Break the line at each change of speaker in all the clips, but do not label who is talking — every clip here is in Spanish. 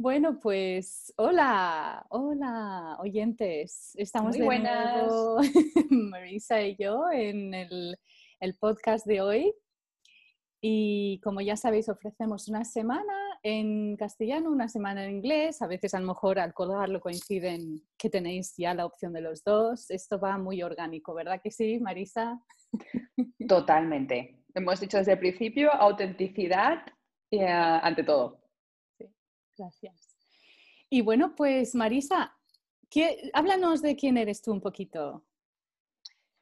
Bueno, pues hola, hola, oyentes. Estamos
Muy buenas.
Marisa y yo, en el, el podcast de hoy. Y como ya sabéis, ofrecemos una semana en castellano, una semana en inglés. A veces a lo mejor al colgarlo coinciden que tenéis ya la opción de los dos. Esto va muy orgánico, ¿verdad que sí, Marisa?
Totalmente. Hemos dicho desde el principio, autenticidad eh, ante todo.
Gracias. Y bueno, pues Marisa, ¿qué, háblanos de quién eres tú un poquito.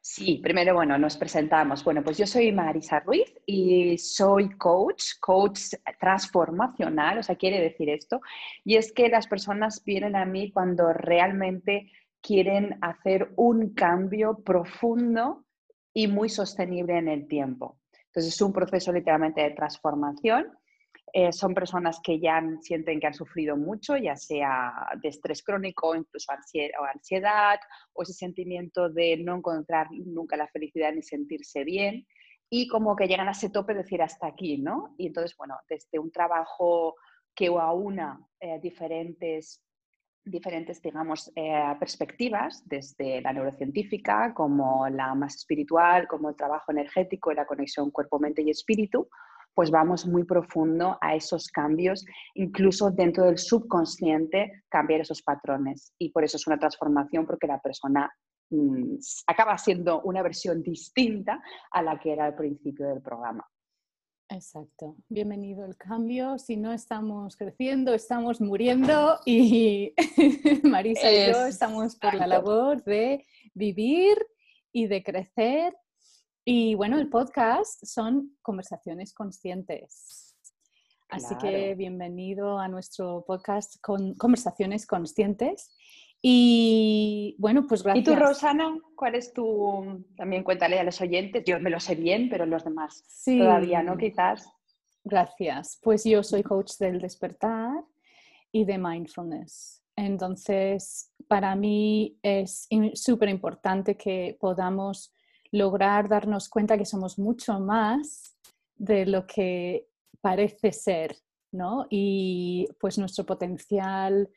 Sí, primero, bueno, nos presentamos. Bueno, pues yo soy Marisa Ruiz y soy coach, coach transformacional, o sea, quiere decir esto. Y es que las personas vienen a mí cuando realmente quieren hacer un cambio profundo y muy sostenible en el tiempo. Entonces, es un proceso literalmente de transformación eh, son personas que ya sienten que han sufrido mucho, ya sea de estrés crónico, incluso ansiedad, o ese sentimiento de no encontrar nunca la felicidad ni sentirse bien, y como que llegan a ese tope de decir hasta aquí, ¿no? Y entonces, bueno, desde un trabajo que aúna eh, diferentes diferentes, digamos, eh, perspectivas, desde la neurocientífica, como la más espiritual, como el trabajo energético y la conexión cuerpo, mente y espíritu, pues vamos muy profundo a esos cambios, incluso dentro del subconsciente, cambiar esos patrones. Y por eso es una transformación, porque la persona mm, acaba siendo una versión distinta a la que era al principio del programa.
Exacto. Bienvenido el cambio. Si no estamos creciendo, estamos muriendo y Marisa y yo estamos por la labor de vivir y de crecer y bueno, el podcast son conversaciones conscientes. Así que bienvenido a nuestro podcast con conversaciones conscientes. Y bueno, pues gracias.
¿Y tú, Rosana? ¿Cuál es tu...? También cuéntale a los oyentes. Yo me lo sé bien, pero los demás todavía, ¿no? Quizás.
Gracias. Pues yo soy coach del despertar y de mindfulness. Entonces, para mí es súper importante que podamos lograr darnos cuenta que somos mucho más de lo que parece ser, ¿no? Y pues nuestro potencial,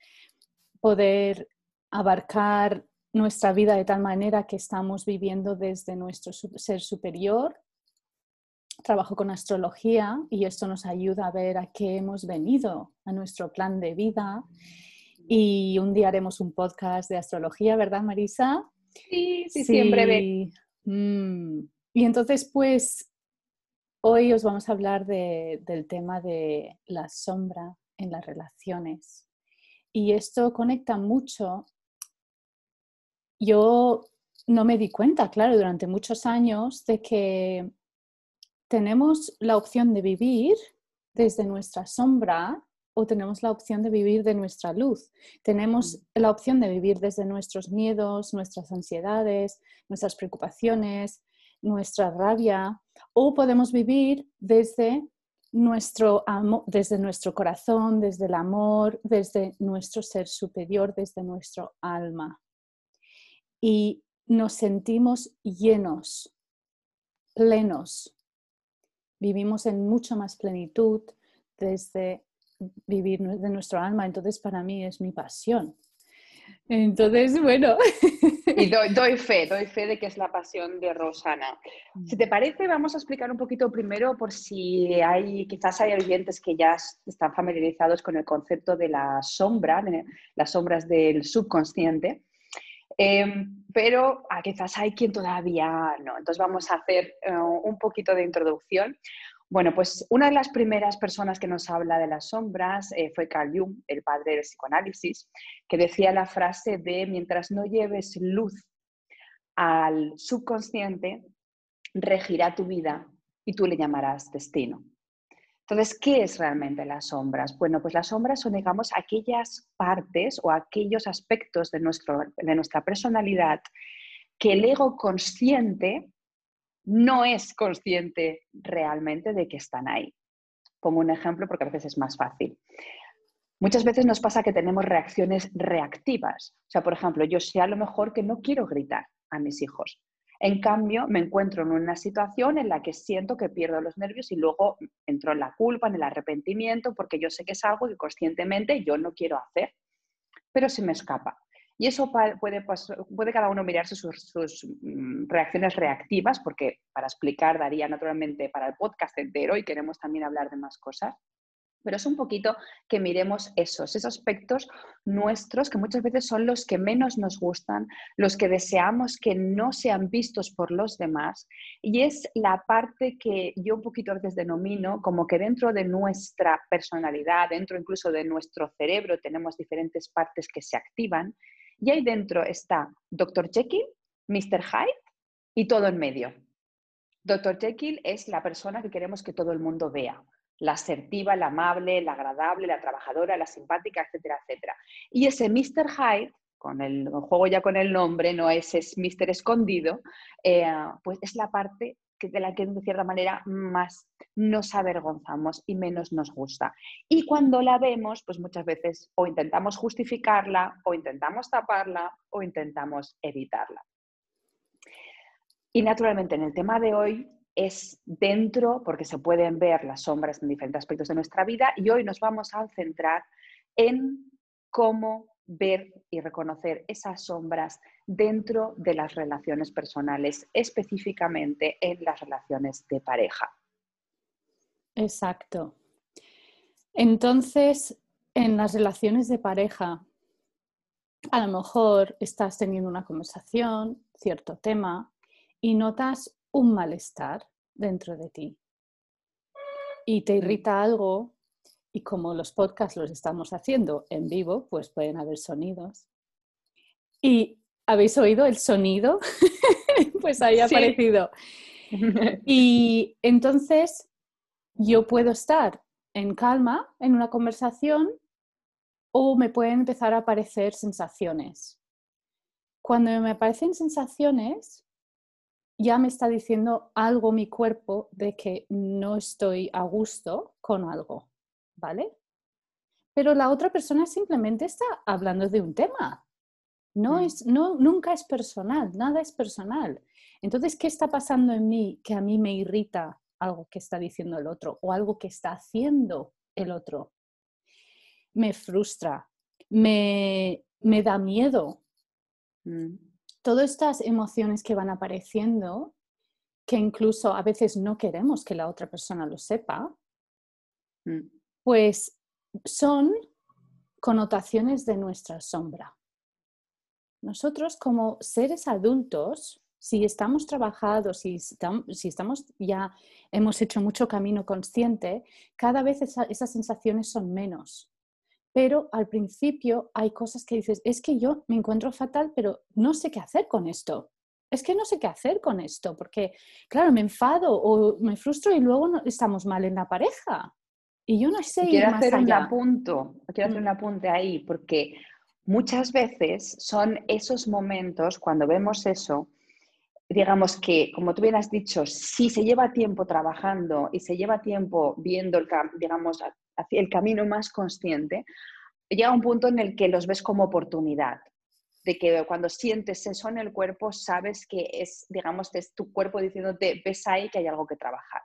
poder abarcar nuestra vida de tal manera que estamos viviendo desde nuestro ser superior. Trabajo con astrología y esto nos ayuda a ver a qué hemos venido, a nuestro plan de vida. Y un día haremos un podcast de astrología, ¿verdad, Marisa?
Sí, sí, sí, siempre
Mm. Y entonces, pues, hoy os vamos a hablar del tema de la sombra en las relaciones. Y esto conecta mucho. Yo no me di cuenta, claro, durante muchos años de que tenemos la opción de vivir desde nuestra sombra o tenemos la opción de vivir de nuestra luz. Tenemos la opción de vivir desde nuestros miedos, nuestras ansiedades, nuestras preocupaciones, nuestra rabia, o podemos vivir desde nuestro, desde nuestro corazón, desde el amor, desde nuestro ser superior, desde nuestro alma. Y nos sentimos llenos, plenos. Vivimos en mucha más plenitud desde vivir de nuestro alma, entonces para mí es mi pasión. Entonces, bueno.
Y doy, fe, doy fe de que es la pasión de Rosana. Si te parece, vamos a explicar un poquito primero por si hay, quizás hay oyentes que ya están familiarizados con el concepto de la sombra, de las sombras del subconsciente. Em, pero ah, quizás hay quien todavía no. Entonces vamos a hacer eh, un poquito de introducción. Bueno, pues una de las primeras personas que nos habla de las sombras eh, fue Carl Jung, el padre del psicoanálisis, que decía la frase de mientras no lleves luz al subconsciente, regirá tu vida y tú le llamarás destino. Entonces, ¿qué es realmente las sombras? Bueno, pues las sombras son, digamos, aquellas partes o aquellos aspectos de, nuestro, de nuestra personalidad que el ego consciente no es consciente realmente de que están ahí. Pongo un ejemplo porque a veces es más fácil. Muchas veces nos pasa que tenemos reacciones reactivas. O sea, por ejemplo, yo sé a lo mejor que no quiero gritar a mis hijos. En cambio, me encuentro en una situación en la que siento que pierdo los nervios y luego entro en la culpa, en el arrepentimiento, porque yo sé que es algo que conscientemente yo no quiero hacer, pero se me escapa. Y eso puede, puede cada uno mirarse sus, mm, reacciones reactivas, porque para explicar daría naturalmente para el podcast entero y queremos también hablar de más cosas. Pero es un poquito que miremos esos, esos aspectos nuestros que muchas veces son los que menos nos gustan, los que deseamos que no sean vistos por los demás. Y es la parte que yo un poquito a veces denomino como que dentro de nuestra personalidad, dentro incluso de nuestro cerebro, tenemos diferentes partes que se activan. Y ahí dentro está Dr. Jekyll, Mr. Hyde y todo en medio. Dr. Jekyll es la persona que queremos que todo el mundo vea la asertiva, la amable, la agradable, la trabajadora, la simpática, etcétera, etcétera. Y ese Mr. Hyde, con el, juego ya con el nombre, no es Mr. Escondido, eh, pues es la parte de la que de cierta manera más nos avergonzamos y menos nos gusta. Y cuando la vemos, pues muchas veces o intentamos justificarla, o intentamos taparla, o intentamos evitarla. Y naturalmente en el tema de hoy es dentro, porque se pueden ver las sombras en diferentes aspectos de nuestra vida, y hoy nos vamos a centrar en cómo ver y reconocer esas sombras dentro de las relaciones personales, específicamente en las relaciones de pareja.
Exacto. Entonces, en las relaciones de pareja, a lo mejor estás teniendo una conversación, cierto tema, y notas un malestar dentro de ti y te irrita algo y como los podcasts los estamos haciendo en vivo, pues pueden haber sonidos. ¿Y habéis oído el sonido? pues ahí ha aparecido. Y entonces yo puedo estar en calma en una conversación o me pueden empezar a aparecer sensaciones. Cuando me aparecen sensaciones, ya me está diciendo algo mi cuerpo de que no estoy a gusto con algo, ¿vale? Pero la otra persona simplemente está hablando de un tema. No mm. es, no, nunca es personal, nada es personal. Entonces, ¿qué está pasando en mí que a mí me irrita algo que está diciendo el otro o algo que está haciendo el otro? Me frustra, me, me da miedo. Mm todas estas emociones que van apareciendo, que incluso a veces no queremos que la otra persona lo sepa, mm. Pues son connotaciones de nuestra sombra. Nosotros como seres adultos, si estamos trabajados, si, estamos ya hemos hecho mucho camino consciente, cada vez esas sensaciones son menos pero al principio hay cosas que dices, es que yo me encuentro fatal, pero no sé qué hacer con esto. Es que no sé qué hacer con esto, porque, claro, me enfado o me frustro y luego estamos mal en la pareja. Y yo no sé.
Quiero hacer un apunto, quiero hacer un mm. apunte ahí, porque muchas veces son esos momentos cuando vemos eso, digamos que, como tú bien has dicho, si se lleva tiempo trabajando y se lleva tiempo viendo, el, digamos, el camino más consciente, llega un punto en el que los ves como oportunidad, de que cuando sientes eso en el cuerpo, sabes que es, digamos, es tu cuerpo diciéndote, ves ahí que hay algo que trabajar.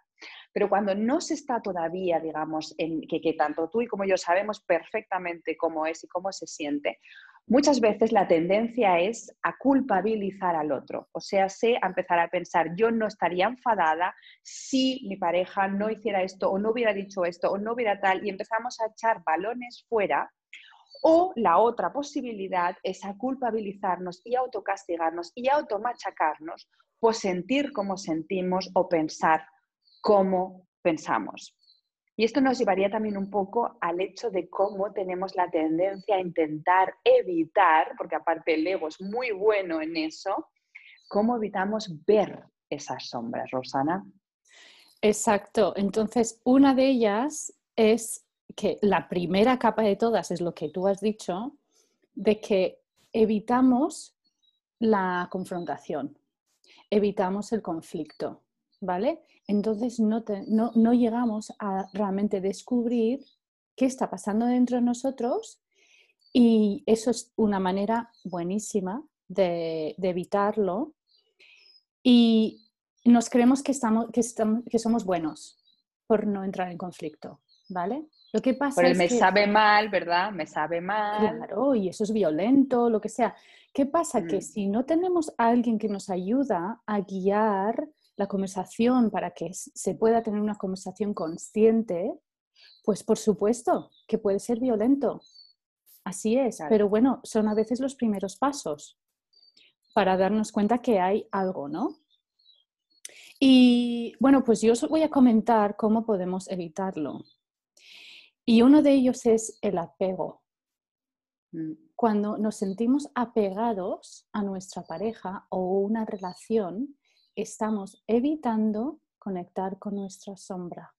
Pero cuando no se está todavía, digamos, que tanto tú y como yo sabemos perfectamente cómo es y cómo se siente, Muchas veces la tendencia es a culpabilizar al otro, o sea, sé a empezar a pensar, yo no estaría enfadada si mi pareja no hiciera esto o no hubiera dicho esto o no hubiera tal, y empezamos a echar balones fuera. O la otra posibilidad es a culpabilizarnos y autocastigarnos y automachacarnos por sentir como sentimos o pensar como pensamos. Y esto nos llevaría también un poco al hecho de cómo tenemos la tendencia a intentar evitar, porque aparte el ego es muy bueno en eso, cómo evitamos ver esas sombras, Rosana.
Exacto. Entonces, una de ellas es que la primera capa de todas es lo que tú has dicho, de que evitamos la confrontación, evitamos el conflicto, ¿vale? Entonces no, no, llegamos a realmente descubrir qué está pasando dentro de nosotros y eso es una manera buenísima de, evitarlo. Y nos creemos que, estamos, que, estamos, que somos buenos por no entrar en conflicto, ¿vale?
Lo que pasa es me sabe mal, ¿verdad? Me sabe mal.
Claro, y eso es violento, lo que sea. ¿Qué pasa? Que mm. si no tenemos a alguien que nos ayuda a guiar la conversación para que se pueda tener una conversación consciente, pues por supuesto que puede ser violento. Así es, pero bueno, son a veces los primeros pasos para darnos cuenta que hay algo, ¿no? Y bueno, pues yo os voy a comentar cómo podemos evitarlo. Y uno de ellos es el apego. Mm. Cuando nos sentimos apegados a nuestra pareja o una relación, estamos evitando conectar con nuestra sombra.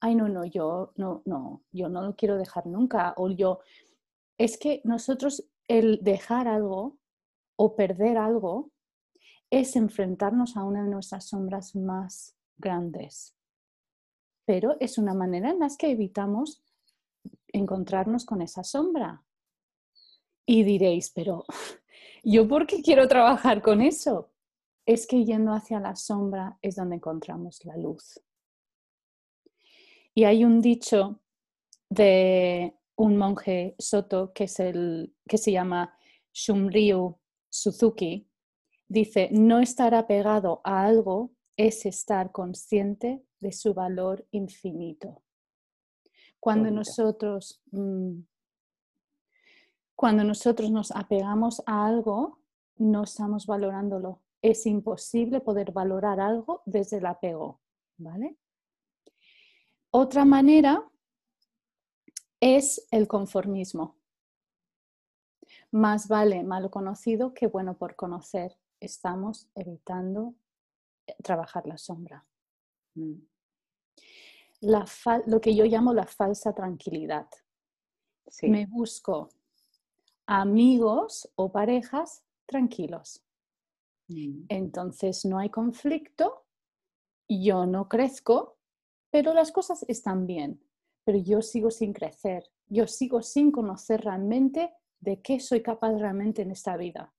Ay, no, no, yo no, no, yo no lo quiero dejar nunca. O yo, es que nosotros el dejar algo o perder algo es enfrentarnos a una de nuestras sombras más grandes pero es una manera en la que evitamos encontrarnos con esa sombra. Y diréis, pero ¿yo por qué quiero trabajar con eso? Es que yendo hacia la sombra es donde encontramos la luz. Y hay un dicho de un monje soto que, es el, que se llama Shumryu Suzuki. Dice, no estar apegado a algo es estar consciente de su valor infinito. Cuando nosotros, mm, cuando nosotros nos apegamos a algo, no estamos valorándolo. Es imposible poder valorar algo desde el apego, ¿vale? Otra manera es el conformismo. Más vale malo conocido que bueno por conocer. Estamos evitando eh, trabajar la sombra. Mm. lo que yo llamo la falsa tranquilidad. Me busco amigos o parejas tranquilos. Mm. Entonces no hay conflicto, yo no crezco, pero las cosas están bien, pero yo sigo sin crecer, yo sigo sin conocer realmente de qué soy capaz realmente en esta vida.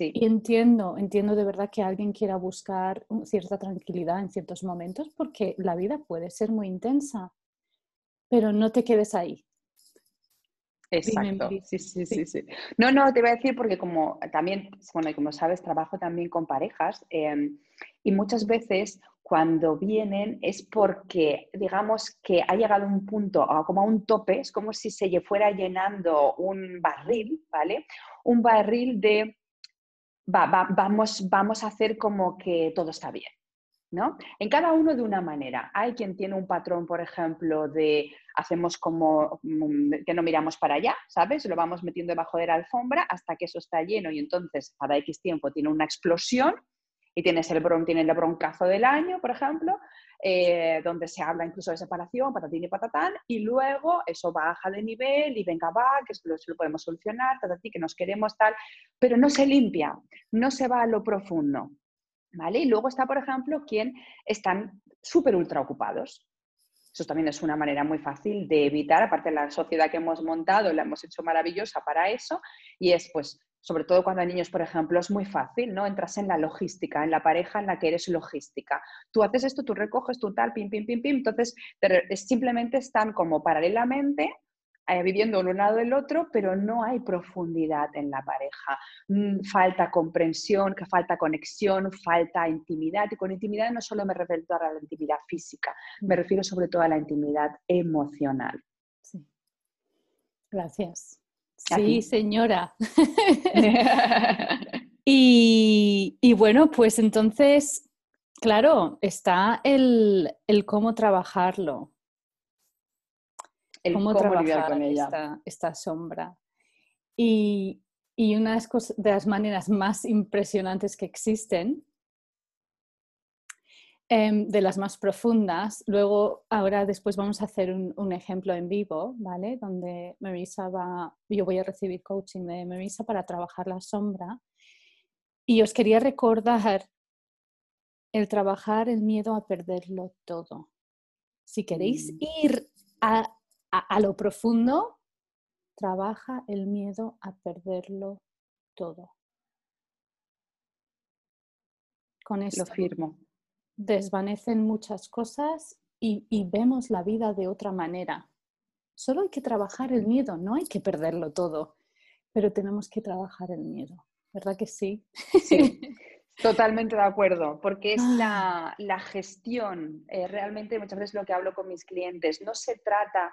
Y entiendo, entiendo de verdad que alguien quiera buscar cierta tranquilidad en ciertos momentos porque la vida puede ser muy intensa, pero no te quedes ahí.
Exacto, sí, sí, sí, sí, No, no, te voy a decir porque como también, bueno, como sabes, trabajo también con parejas em, y muchas veces cuando vienen es porque, digamos, que ha llegado un punto, como a un tope, es como si se fuera llenando un barril, ¿vale? Un barril de vamos, vamos a hacer como que todo está bien. ¿No? En cada uno de una manera. Hay quien tiene un patrón, por ejemplo, de hacemos como mm, que no miramos para allá, ¿sabes? Lo vamos metiendo debajo de la alfombra hasta que eso está lleno y entonces cada X tiempo tiene una explosión y tienes el, broncazo del año, por ejemplo, eh, donde se habla incluso de separación, patatín y patatán, y luego eso baja de nivel y venga, va, que lo, lo podemos solucionar, tatatí, que nos queremos tal, pero no se limpia, no se va a lo profundo. ¿Vale? Y luego está, por ejemplo, quien están súper ultra ocupados. Eso también es una manera muy fácil de evitar, aparte de la sociedad que hemos montado, la hemos hecho maravillosa para eso, y es pues sobre todo cuando hay niños, por ejemplo, es muy fácil, ¿no? Entras en la logística, en la pareja en la que eres logística. Tú haces esto, tú recoges, tú tal, pim, pim, pim, pim. Entonces, simplemente están como paralelamente eh, viviendo uno lado del otro, pero no hay profundidad en la pareja. Mm, falta comprensión, que falta conexión, falta intimidad. Y con intimidad no solo me refiero a la intimidad física, me refiero sobre todo a la intimidad emocional.
Sí. Gracias. Sí, señora. y, bueno, pues entonces, claro, está el, cómo trabajarlo. El cómo, trabajar con ella. Esta, sombra. Y, y una de las maneras más impresionantes que existen Em, de las más profundas. Luego, ahora después vamos a hacer un, ejemplo en vivo, ¿vale? Donde Marisa va, yo voy a recibir coaching de Marisa para trabajar la sombra. Y os quería recordar el trabajar el miedo a perderlo todo. Si queréis mm. ir a, a lo profundo, trabaja el miedo a perderlo todo. con esto.
Lo firmo.
Desvanecen muchas cosas y, y vemos la vida de otra manera. Solo hay que trabajar el miedo, no hay que perderlo todo, pero tenemos que trabajar el miedo. ¿Verdad que sí?
Sí, totalmente de acuerdo, porque es
Ah.
la, la gestión, eh, realmente muchas veces lo que hablo con mis clientes, no se trata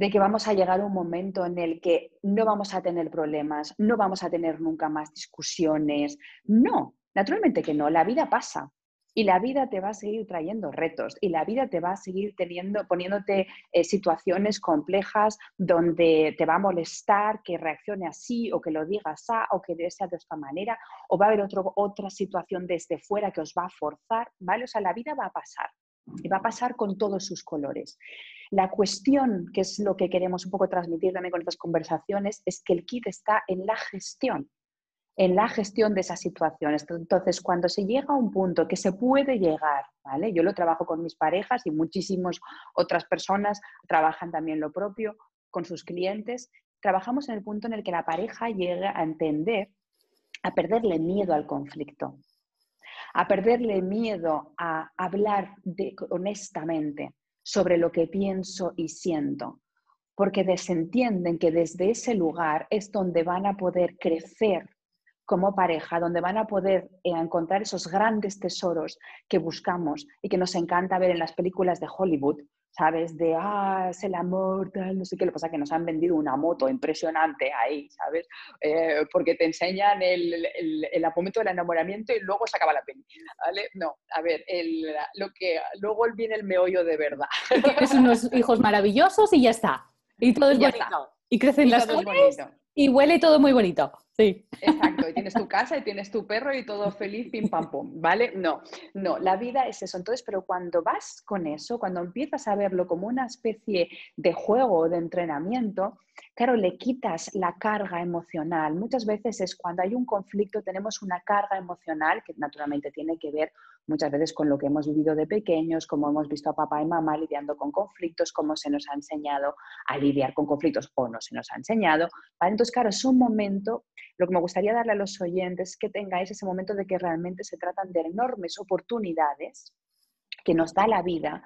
de que vamos a llegar a un momento en el que no vamos a tener problemas, no vamos a tener nunca más discusiones. No, naturalmente que no, la vida pasa y la vida te va a seguir trayendo retos y la vida te va a seguir teniendo, poniéndote eh, situaciones complejas donde te va a molestar que reaccione así o que lo digas así o que sea de esta manera o va a haber otra situación desde fuera que os va a forzar, ¿vale? O sea, la vida va a pasar y va a pasar con todos sus colores. La cuestión, que es lo que queremos un poco transmitir también con estas conversaciones, es que el kit está en la gestión, en la gestión de esas situaciones. Entonces, cuando se llega a un punto que se puede llegar, ¿vale? Yo lo trabajo con mis parejas y muchísimas otras personas trabajan también lo propio con sus clientes. Trabajamos en el punto en el que la pareja llega a entender, a perderle miedo al conflicto, a perderle miedo a hablar de, honestamente sobre lo que pienso y siento, porque desentienden que desde ese lugar es donde van a poder crecer como pareja, donde van a poder eh, encontrar esos grandes tesoros que buscamos y que nos encanta ver en las películas de Hollywood, ¿sabes? De, ah, es el amor, tal, no sé qué, lo que pasa es que nos han vendido una moto impresionante ahí, ¿sabes? Eh, porque te enseñan el, el, el, momento del enamoramiento y luego se acaba la peli, ¿vale? No, a ver, el, lo que, luego viene el meollo de verdad.
Tienes unos hijos maravillosos y ya está. Y todo es
Y ya
bonito.
está.
Y crecen
Y
las flores y huele todo muy bonito. Sí.
Exacto, y tienes tu casa y tienes tu perro y todo feliz, pim pam pum, ¿vale? No, no, la vida es eso. Entonces, pero cuando vas con eso, cuando empiezas a verlo como una especie de juego o de entrenamiento, claro, le quitas la carga emocional. Muchas veces es cuando hay un conflicto, tenemos una carga emocional que naturalmente tiene que ver muchas veces con lo que hemos vivido de pequeños, como hemos visto a papá y mamá lidiando con conflictos, cómo se nos ha enseñado a lidiar con conflictos o no se nos ha enseñado. Entonces, claro, es un momento, lo que me gustaría darle a los oyentes es que tengáis ese momento de que realmente se tratan de enormes oportunidades que nos da la vida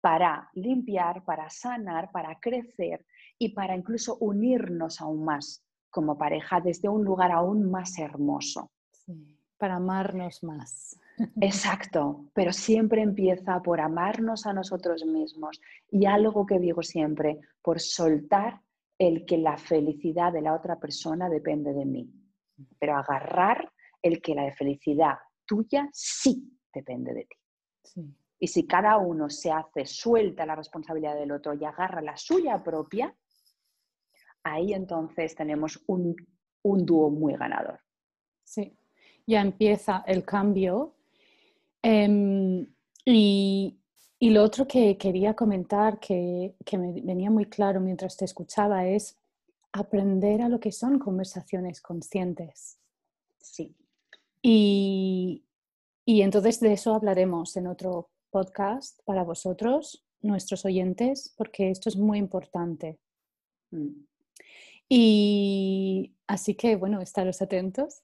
para limpiar, para sanar, para crecer y para incluso unirnos aún más como pareja desde un lugar aún más hermoso.
Sí, Para amarnos más.
Exacto, pero siempre empieza por amarnos a nosotros mismos y algo que digo siempre, por soltar el que la felicidad de la otra persona depende de mí, pero agarrar el que la felicidad tuya sí depende de ti.
Sí.
Y si cada uno se hace, suelta la responsabilidad del otro y agarra la suya propia, ahí entonces tenemos un, un dúo muy ganador.
Sí, ya empieza el cambio. Em, y, y lo otro que quería comentar, que, que me venía muy claro mientras te escuchaba, es aprender a lo que son conversaciones conscientes.
Sí,
Y, y entonces de eso hablaremos en otro podcast para vosotros, nuestros oyentes, porque esto es muy importante.
mm,
Y así que, bueno, estaros atentos.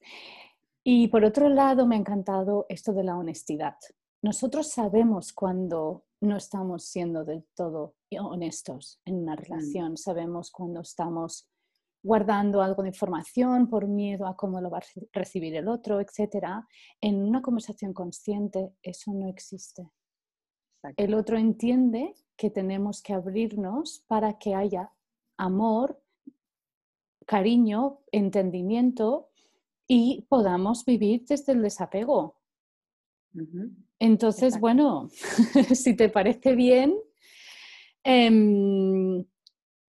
Y por otro lado, me ha encantado esto de la honestidad. Nosotros sabemos cuando no estamos siendo del todo honestos en una relación, sabemos cuando estamos guardando algo de información por miedo a cómo lo va a re- recibir el otro, etc. En una conversación consciente eso no existe.
exacto.
El otro entiende que tenemos que abrirnos para que haya amor, cariño, entendimiento y podamos vivir desde el desapego. Entonces,
Exacto.
bueno, si te parece bien, em,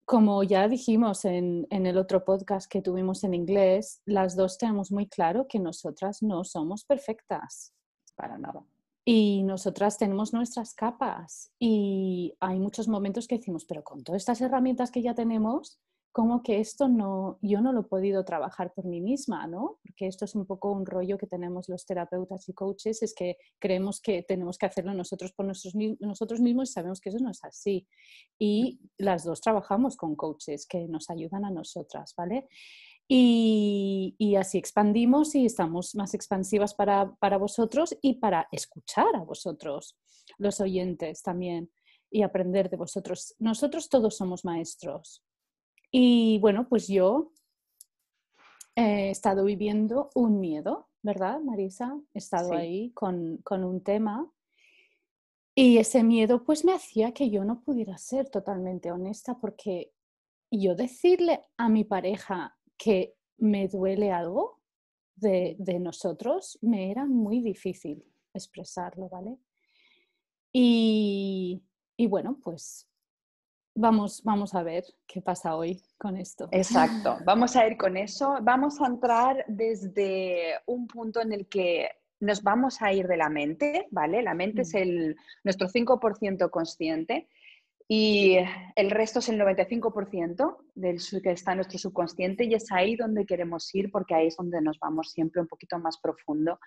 como ya dijimos en, en el otro podcast que tuvimos en inglés, las dos tenemos muy claro que nosotras no somos perfectas.
Para nada.
Y nosotras tenemos nuestras capas y hay muchos momentos que decimos, pero con todas estas herramientas que ya tenemos, como que esto no, yo no lo he podido trabajar por mí misma, ¿no? Porque esto es un poco un rollo que tenemos los terapeutas y coaches, es que creemos que tenemos que hacerlo nosotros por nosotros, mi- nosotros mismos y sabemos que eso no es así. Y las dos trabajamos con coaches que nos ayudan a nosotras, ¿vale? Y, y, así expandimos y estamos más expansivas para, para vosotros y para escuchar a vosotros, los oyentes también, y aprender de vosotros. Nosotros todos somos maestros. Y bueno, pues yo he estado viviendo un miedo, ¿verdad, Marisa? He estado ahí con, con, un tema y ese miedo pues me hacía que yo no pudiera ser totalmente honesta porque yo decirle a mi pareja que me duele algo de, de nosotros me era muy difícil expresarlo, ¿vale? Y, y bueno, pues vamos, vamos a ver qué pasa hoy con esto.
Exacto, vamos a ir con eso. Vamos a entrar desde un punto en el que nos vamos a ir de la mente, ¿vale? La mente es mm. el, nuestro 5% consciente y el resto es el 95% del que está en nuestro subconsciente y es ahí donde queremos ir porque ahí es donde nos vamos siempre un poquito más profundo.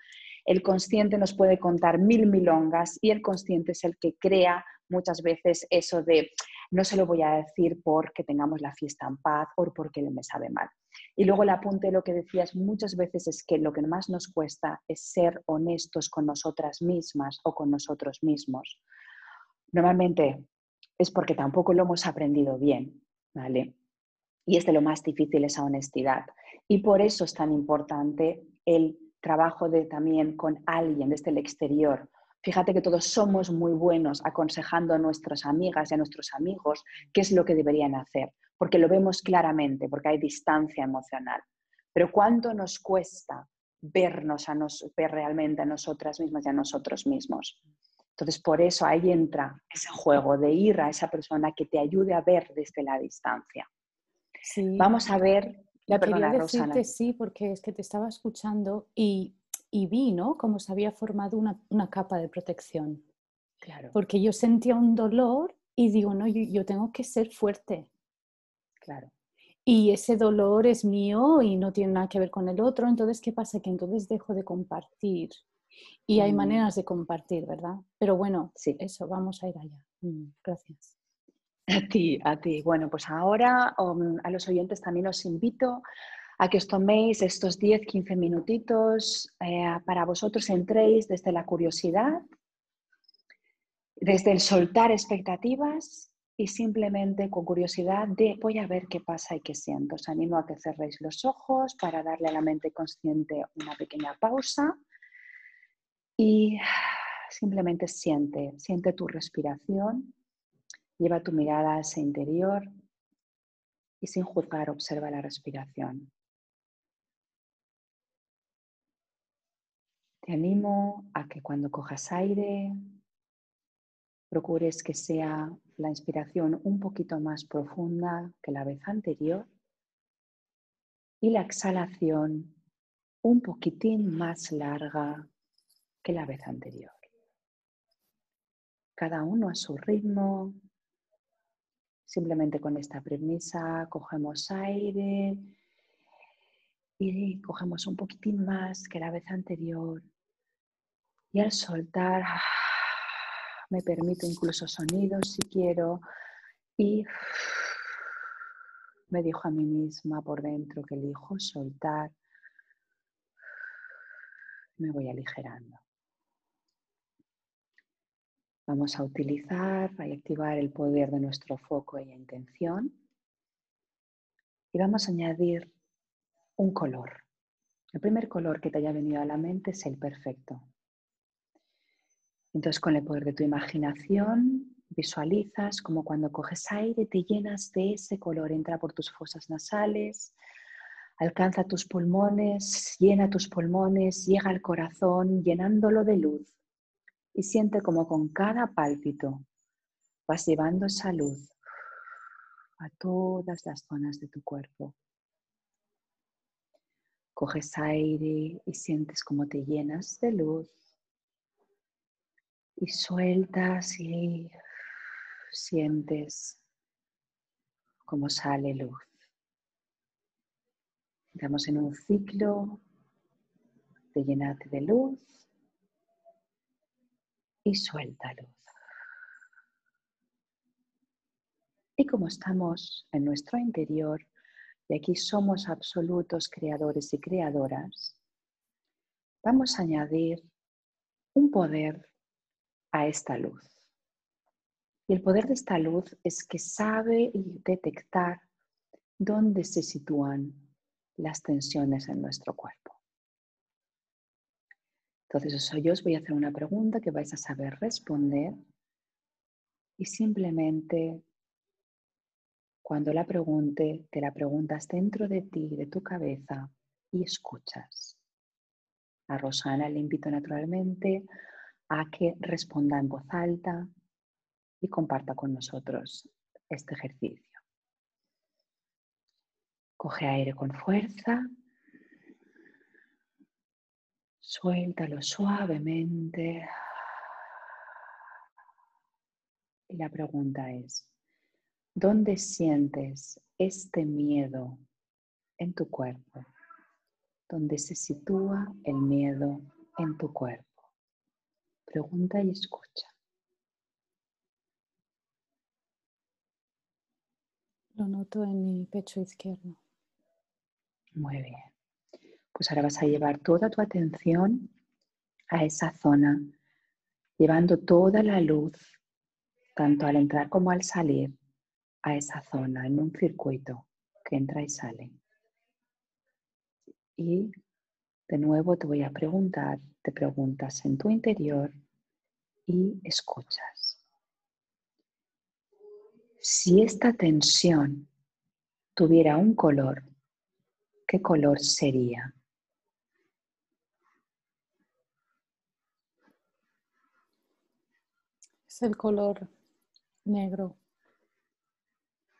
El consciente nos puede contar mil milongas y el consciente es el que crea muchas veces eso de no se lo voy a decir porque tengamos la fiesta en paz o porque me sabe mal. Y luego el apunte, lo que decías muchas veces es que lo que más nos cuesta es ser honestos con nosotras mismas o con nosotros mismos. Normalmente es porque tampoco lo hemos aprendido bien, ¿vale? Y es de lo más difícil esa honestidad. Y por eso es tan importante el trabajo de también con alguien desde el exterior, Fíjate que todos somos muy buenos aconsejando a nuestras amigas y a nuestros amigos qué es lo que deberían hacer, porque lo vemos claramente, porque hay distancia emocional. Pero ¿cuánto nos cuesta vernos a nos, ver realmente a nosotras mismas y a nosotros mismos? Entonces, por eso ahí entra ese juego de ir a esa persona que te ayude a ver desde la distancia. Vamos a ver.
La quería decirte sí, porque es que te estaba escuchando y y vi, ¿no? Como se había formado una, capa de protección. Claro. Porque yo sentía un dolor y digo, no, yo, tengo que ser fuerte.
Claro.
Y ese dolor es mío y no tiene nada que ver con el otro. Entonces, ¿qué pasa? Que entonces dejo de compartir. Y hay mm. maneras de compartir, ¿verdad? Pero bueno, sí. eso, vamos a ir allá. Mm, gracias.
A ti, a ti. Bueno, pues ahora um, a los oyentes también os invito a que os toméis estos 10-15 minutitos eh, para vosotros entréis desde la curiosidad, desde el soltar expectativas y simplemente con curiosidad de voy a ver qué pasa y qué siento. Os animo a que cerréis los ojos para darle a la mente consciente una pequeña pausa y simplemente siente, siente tu respiración, lleva tu mirada a ese interior y sin juzgar observa la respiración. Te animo a que cuando cojas aire, procures que sea la inspiración un poquito más profunda que la vez anterior y la exhalación un poquitín más larga que la vez anterior. Cada uno a su ritmo. Simplemente con esta premisa cogemos aire y cogemos un poquitín más que la vez anterior y al soltar, me permito incluso sonidos si quiero. Y me dijo a mí misma por dentro que elijo soltar. Me voy aligerando. Vamos a utilizar y activar el poder de nuestro foco y intención. Y vamos a añadir un color. El primer color que te haya venido a la mente es el perfecto. Entonces con el poder de tu imaginación visualizas como cuando coges aire te llenas de ese color, entra por tus fosas nasales, alcanza tus pulmones, llena tus pulmones, llega al corazón llenándolo de luz y siente como con cada pálpito vas llevando esa luz a todas las zonas de tu cuerpo. Coges aire y sientes como te llenas de luz y sueltas y sientes cómo sale luz. Estamos en un ciclo de llenarte de luz y suelta luz. Y como estamos en nuestro interior, y aquí somos absolutos creadores y creadoras, vamos a añadir un poder a esta luz. Y el poder de esta luz es que sabe detectar dónde se sitúan las tensiones en nuestro cuerpo. Entonces, yo os voy a hacer una pregunta que vais a saber responder y simplemente cuando la pregunte, te la preguntas dentro de ti, de tu cabeza y escuchas. A Rosana le invito naturalmente a que responda en voz alta y comparta con nosotros este ejercicio. Coge aire con fuerza, suéltalo suavemente. Y la pregunta es, ¿dónde sientes este miedo en tu cuerpo? ¿Dónde se sitúa el miedo en tu cuerpo? Pregunta y escucha.
Lo noto en mi pecho izquierdo.
Muy bien. Pues ahora vas a llevar toda tu atención a esa zona, llevando toda la luz, tanto al entrar como al salir, a esa zona, en un circuito que entra y sale. Y de nuevo te voy a preguntar, te preguntas en tu interior y escuchas. Si esta tensión tuviera un color, ¿qué color sería?
Es el color negro.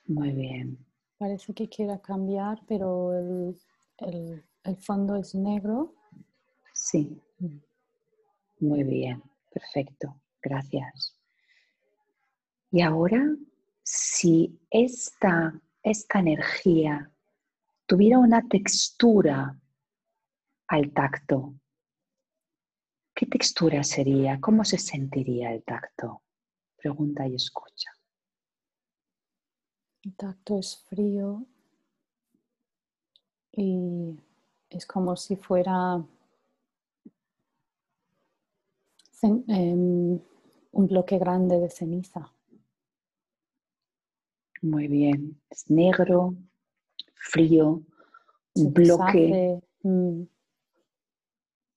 Muy bien.
Parece que quiera cambiar, pero el, el fondo es negro.
Sí. Mm. Muy bien. Perfecto. Gracias. Y ahora, si esta, esta energía tuviera una textura al tacto, ¿qué textura sería? ¿Cómo se sentiría el tacto? Pregunta y escucha.
El tacto es frío y es como si fuera em, un bloque grande de ceniza.
Muy bien, es negro, frío, un bloque. Mm.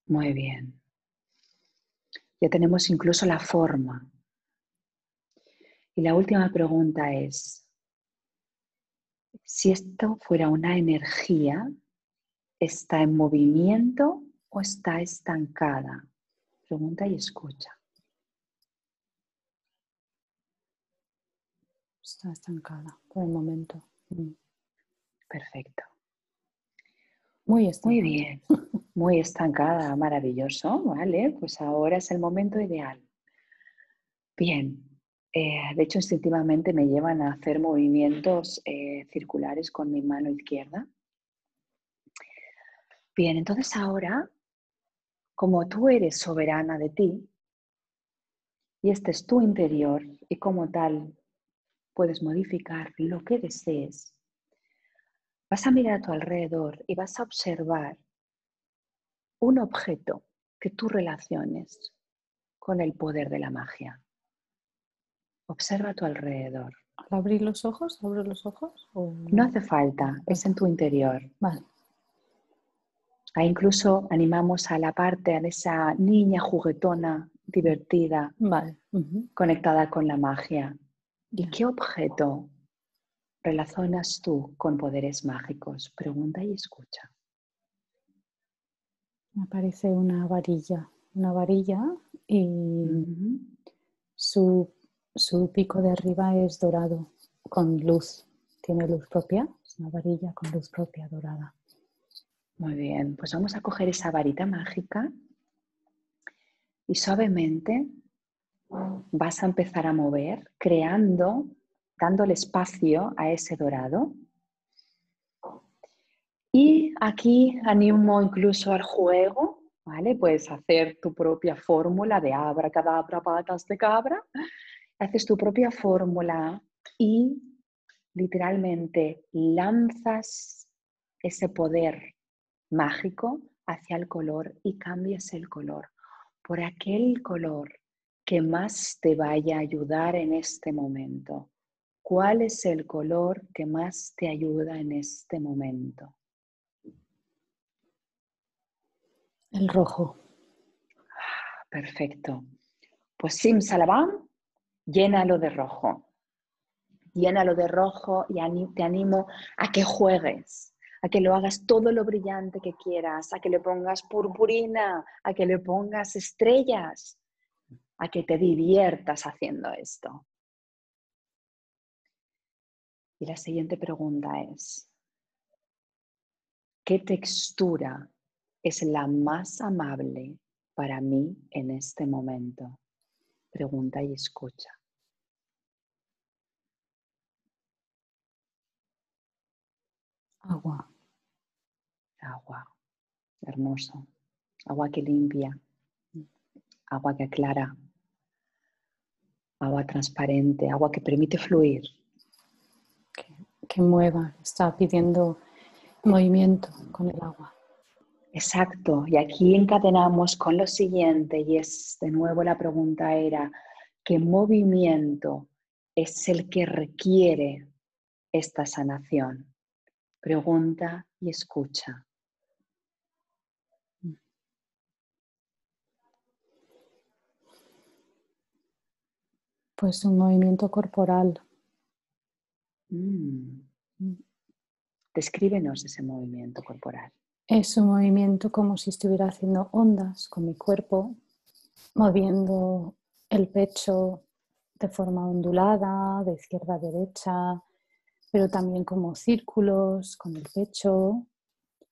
Muy bien. Ya tenemos incluso la forma. Y la última pregunta es, si esto fuera una energía, ¿está en movimiento o está estancada? Pregunta y escucha.
Está estancada por el momento. Mm.
Perfecto.
Muy,
Muy bien, muy estancada, maravilloso, ¿vale? Pues ahora es el momento ideal. Bien, eh, de hecho instintivamente me llevan a hacer movimientos eh, circulares con mi mano izquierda. Bien, entonces ahora, como tú eres soberana de ti, y este es tu interior, y como tal puedes modificar lo que desees, Vas a mirar a tu alrededor y vas a observar un objeto que tú relaciones con el poder de la magia. Observa a tu alrededor.
¿Al abrir los ojos? ¿Abro los ojos?
No hace falta, es en tu interior.
Vale.
Ahí incluso animamos a la parte, a esa niña juguetona, divertida,
vale.
conectada con la magia. ¿Y qué objeto relacionas tú con poderes mágicos? Pregunta y escucha.
Me aparece una varilla, una varilla y su, su, pico de arriba es dorado, con luz. Tiene luz propia, es una varilla con luz propia dorada.
Muy bien, pues vamos a coger esa varita mágica y suavemente vas a empezar a mover, creando dándole espacio a ese dorado. Y aquí animo incluso al juego, ¿vale? Puedes hacer tu propia fórmula de abra, cadabra, patas de cabra. Haces tu propia fórmula y literalmente lanzas ese poder mágico hacia el color y cambies el color por aquel color que más te vaya a ayudar en este momento. ¿Cuál es el color que más te ayuda en este momento?
El rojo.
Perfecto. Pues Sim Salabam, llénalo de rojo. Llénalo de rojo y te animo a que juegues, a que lo hagas todo lo brillante que quieras, a que le pongas purpurina, a que le pongas estrellas, a que te diviertas haciendo esto. Y la siguiente pregunta es, ¿qué textura es la más amable para mí en este momento? Pregunta y escucha.
Agua.
Agua. Hermoso. Agua que limpia. Agua que aclara. Agua transparente. Agua que permite fluir.
que mueva. Está pidiendo movimiento con el agua.
Exacto, y aquí encadenamos con lo siguiente, y es de nuevo la pregunta era, ¿qué movimiento es el que requiere esta sanación? Pregunta y escucha.
Pues un movimiento corporal.
Mm. Descríbenos ese movimiento corporal.
Es un movimiento como si estuviera haciendo ondas con mi cuerpo, moviendo el pecho de forma ondulada, de izquierda a derecha, pero también como círculos con el pecho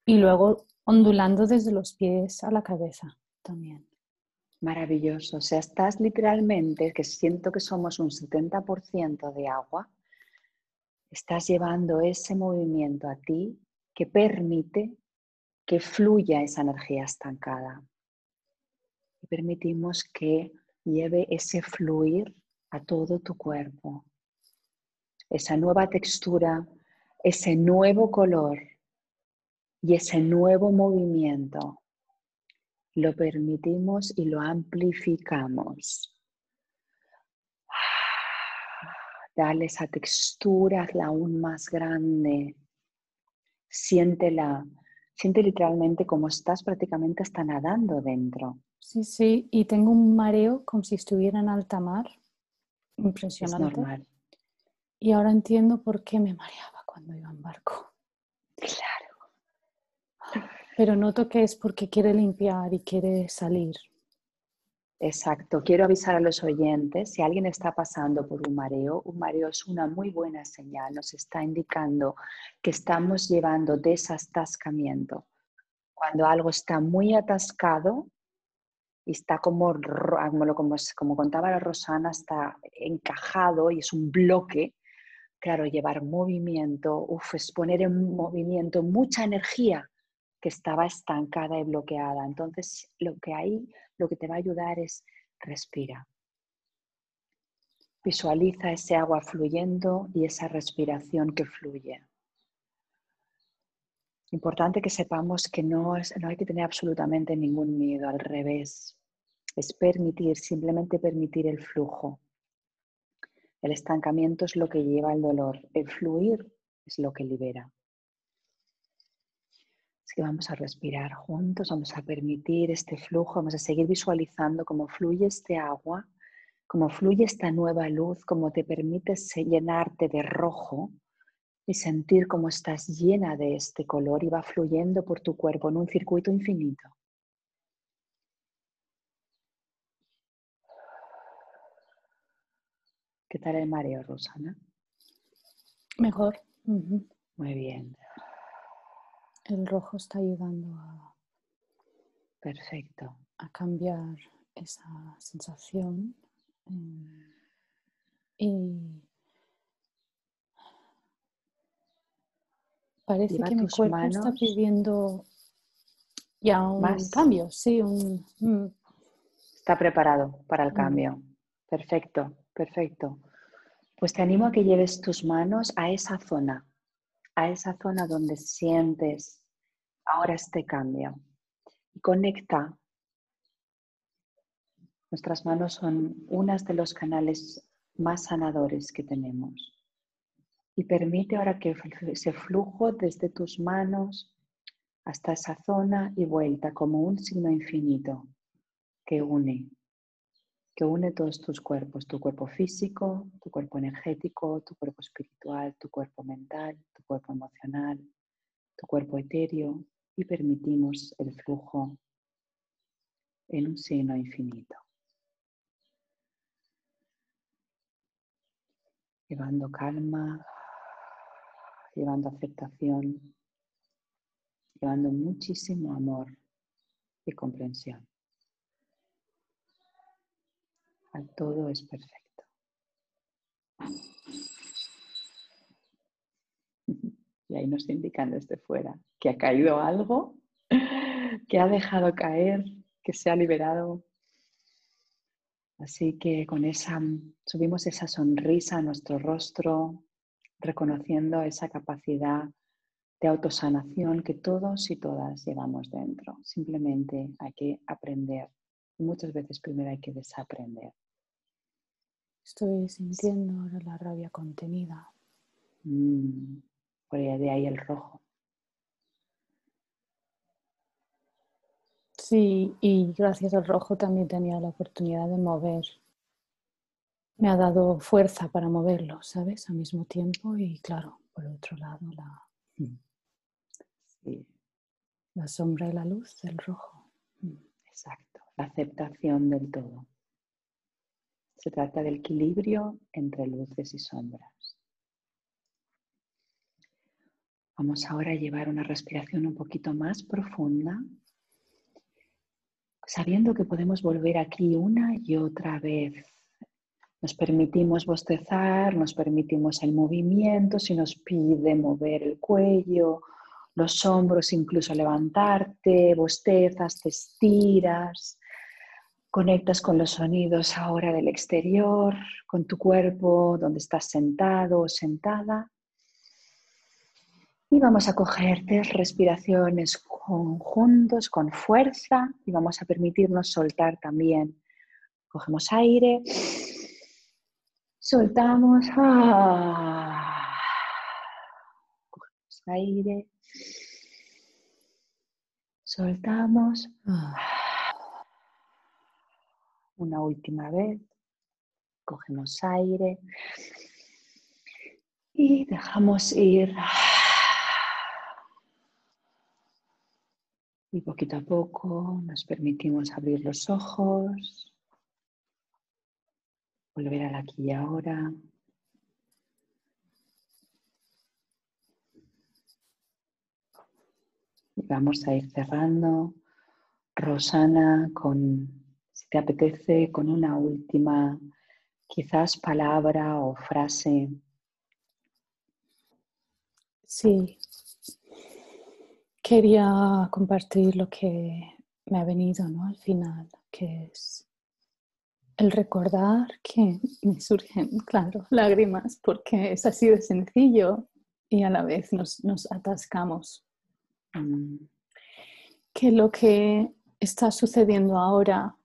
y luego ondulando desde los pies a la cabeza también.
Maravilloso. O sea, estás literalmente, que siento que somos un 70% de agua, estás llevando ese movimiento a ti que permite que fluya esa energía estancada. Y permitimos que lleve ese fluir a todo tu cuerpo. Esa nueva textura, ese nuevo color y ese nuevo movimiento. Lo permitimos y lo amplificamos. Dale esa textura, hazla aún más grande. Siéntela Siente literalmente como estás prácticamente hasta nadando dentro.
Sí, sí, y tengo un mareo como si estuviera en alta mar. Impresionante.
Es normal.
Y ahora entiendo por qué me mareaba cuando iba en barco.
Claro.
Pero noto que es porque quiere limpiar y quiere salir.
Exacto. Quiero avisar a los oyentes, si alguien está pasando por un mareo, un mareo es una muy buena señal, nos está indicando que estamos llevando desatascamiento. Cuando algo está muy atascado y está como, como, como contaba la Rosana, está encajado y es un bloque, claro, llevar movimiento, uf, es poner en movimiento mucha energía que estaba estancada y bloqueada. Entonces, lo que hay, lo que te va a ayudar es respira. Visualiza ese agua fluyendo y esa respiración que fluye. Importante que sepamos que no, es, no hay que tener absolutamente ningún miedo, al revés. Es permitir, simplemente permitir el flujo. El estancamiento es lo que lleva al dolor. El fluir es lo que libera que vamos a respirar juntos, vamos a permitir este flujo, vamos a seguir visualizando cómo fluye este agua, cómo fluye esta nueva luz, cómo te permites llenarte de rojo y sentir cómo estás llena de este color y va fluyendo por tu cuerpo en un circuito infinito. ¿Qué tal el mareo, Rosana?
Mejor.
Muy bien.
El rojo está ayudando a,
Perfecto.
a cambiar esa sensación. Eh, y parece que mi cuerpo está pidiendo ya un cambio, sí, un... Mm.
Está preparado para el mm. cambio. Perfecto, perfecto. Pues te animo a que lleves tus manos a esa zona a esa zona donde sientes ahora este cambio y conecta. Nuestras manos son unas de los canales más sanadores que tenemos. Y permite ahora que ese flujo desde tus manos hasta esa zona y vuelta como un signo infinito que une, que une todos tus cuerpos, tu cuerpo físico, tu cuerpo energético, tu cuerpo espiritual, tu cuerpo mental, tu cuerpo emocional, tu cuerpo etéreo y permitimos el flujo en un signo infinito. Llevando calma, llevando aceptación, llevando muchísimo amor y comprensión. Todo es perfecto. Y ahí nos indican desde fuera que ha caído algo, que ha dejado caer, que se ha liberado. Así que con esa subimos esa sonrisa a nuestro rostro, reconociendo esa capacidad de autosanación que todos y todas llevamos dentro. Simplemente hay que aprender. Muchas veces primero hay que desaprender.
Estoy sintiendo ahora la rabia contenida.
Mm, por de ahí el rojo.
Sí, y gracias al rojo también tenía la oportunidad de mover. Me ha dado fuerza para moverlo, ¿sabes? Al mismo tiempo y claro, por otro lado la, mm. La sombra y la luz del rojo.
Exacto, la aceptación del todo. Se trata del equilibrio entre luces y sombras. Vamos ahora a llevar una respiración un poquito más profunda, sabiendo que podemos volver aquí una y otra vez. Nos permitimos bostezar, nos permitimos el movimiento, si nos pide mover el cuello los hombros, incluso levantarte, bostezas, te estiras, conectas con los sonidos ahora del exterior, con tu cuerpo, donde estás sentado o sentada. Y vamos a coger tres respiraciones conjuntos, con fuerza, y vamos a permitirnos soltar también. Cogemos aire, soltamos, ah. cogemos aire, Soltamos. Una última vez. Cogemos aire. Y dejamos ir. Y poquito a poco nos permitimos abrir los ojos. Volver al aquí y ahora. vamos a ir cerrando. Rosana, con, te apetece, con una última quizás palabra o frase.
Sí, quería compartir lo que me ha venido ¿no? al final, que es el recordar que me surgen, claro, lágrimas, porque es así de sencillo y a la vez nos, nos atascamos que lo que está sucediendo ahora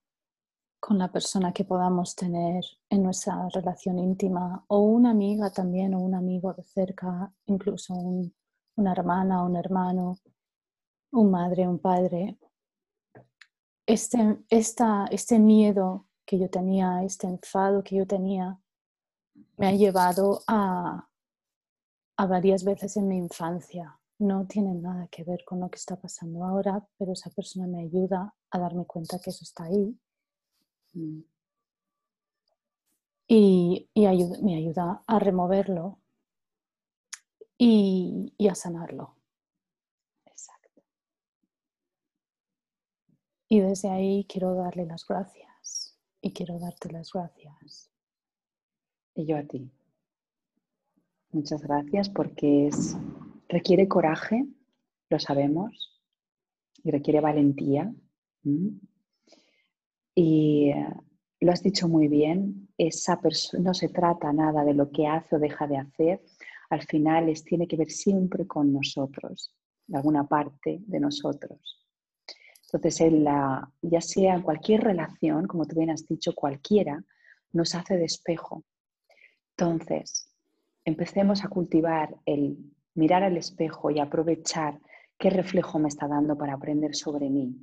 con la persona que podamos tener en nuestra relación íntima o una amiga también o un amigo de cerca, incluso una hermana un hermano, un madre, un padre. Este, este miedo que yo tenía, este enfado que yo tenía, me ha llevado a, a varias veces en mi infancia no tiene nada que ver con lo que está pasando ahora, pero esa persona me ayuda a darme cuenta que eso está ahí. Mm. Y, me ayuda a removerlo y, y a sanarlo. Exacto. Y desde ahí quiero darle las gracias y quiero darte las gracias.
Y yo a ti. Muchas gracias porque es Requiere coraje, lo sabemos, y requiere valentía. Y eh, lo has dicho muy bien, esa no se trata nada de lo que hace o deja de hacer. al final es, tiene que ver siempre con nosotros, de alguna parte de nosotros. Entonces, la, ya sea en cualquier relación, como tú bien has dicho, cualquiera, nos hace de espejo. Entonces, empecemos a cultivar el mirar al espejo y aprovechar qué reflejo me está dando para aprender sobre mí,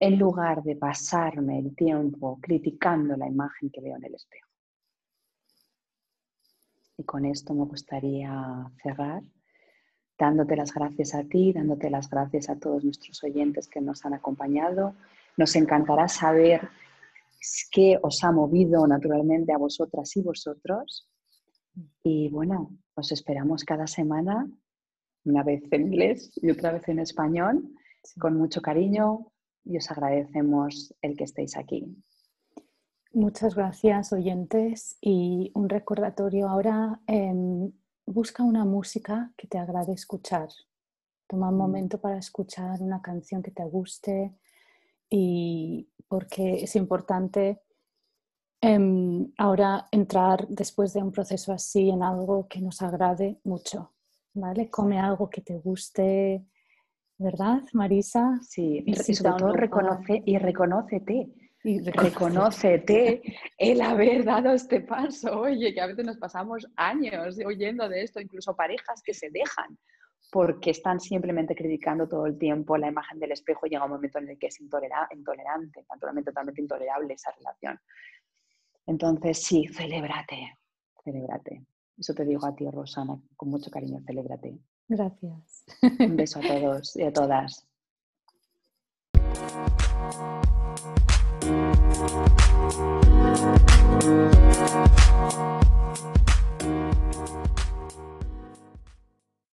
en lugar de pasarme el tiempo criticando la imagen que veo en el espejo. Y con esto me gustaría cerrar dándote las gracias a ti, dándote las gracias a todos nuestros oyentes que nos han acompañado. Nos encantará saber qué os ha movido naturalmente a vosotras y vosotros. Y bueno, os esperamos cada semana, una vez en inglés y otra vez en español, con mucho cariño y os agradecemos el que estéis aquí.
Muchas gracias, oyentes. Y un recordatorio ahora, em, busca una música que te agrade escuchar. Toma un mm. momento para escuchar una canción que te guste y porque es importante em, ahora entrar después de un proceso así en algo que nos agrade mucho. ¿Vale? Come algo que te guste, ¿verdad, Marisa?
Sí, y sobre todo reconoce y reconócete y reconócete el haber dado este paso. Oye, que a veces nos pasamos años oyendo de esto, incluso parejas que se dejan porque están simplemente criticando todo el tiempo la imagen del espejo y llega un momento en el que es intolerante, naturalmente totalmente intolerable esa relación. Entonces, sí, celébrate, celébrate. Eso te digo a ti, Rosana, con mucho cariño, celébrate.
Gracias.
Un beso a todos y a todas.